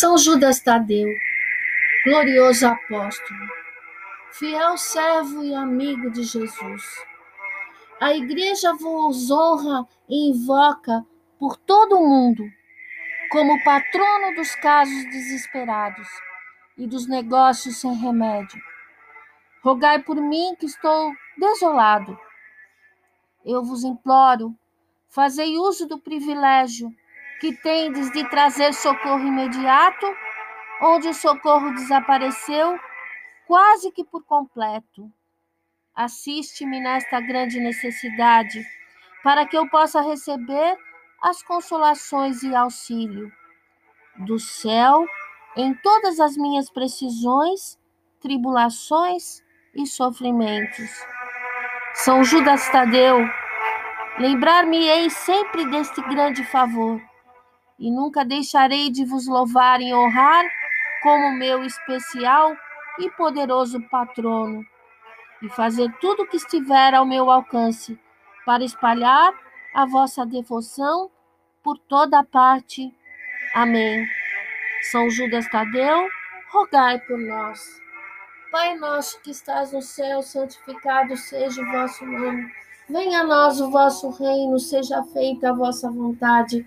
São Judas Tadeu, glorioso apóstolo, fiel servo e amigo de Jesus. A igreja vos honra e invoca por todo o mundo como patrono dos casos desesperados e dos negócios sem remédio. Rogai por mim que estou desolado. Eu vos imploro, fazei uso do privilégio que tendes de trazer socorro imediato, onde o socorro desapareceu quase que por completo. Assiste-me nesta grande necessidade, para que eu possa receber as consolações e auxílio do céu em todas as minhas precisões, tribulações e sofrimentos. São Judas Tadeu, lembrar-me-ei sempre deste grande favor, e nunca deixarei de vos louvar e honrar como meu especial e poderoso patrono, e fazer tudo o que estiver ao meu alcance para espalhar a vossa devoção por toda parte. Amém. São Judas Tadeu, rogai por nós. Pai nosso que estás no céu, santificado seja o vosso nome. Venha a nós o vosso reino, seja feita a vossa vontade,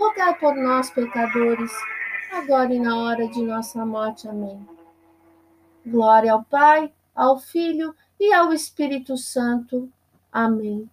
rogai por nós, pecadores, agora e na hora de nossa morte. Amém. Glória ao Pai, ao Filho e ao Espírito Santo. Amém.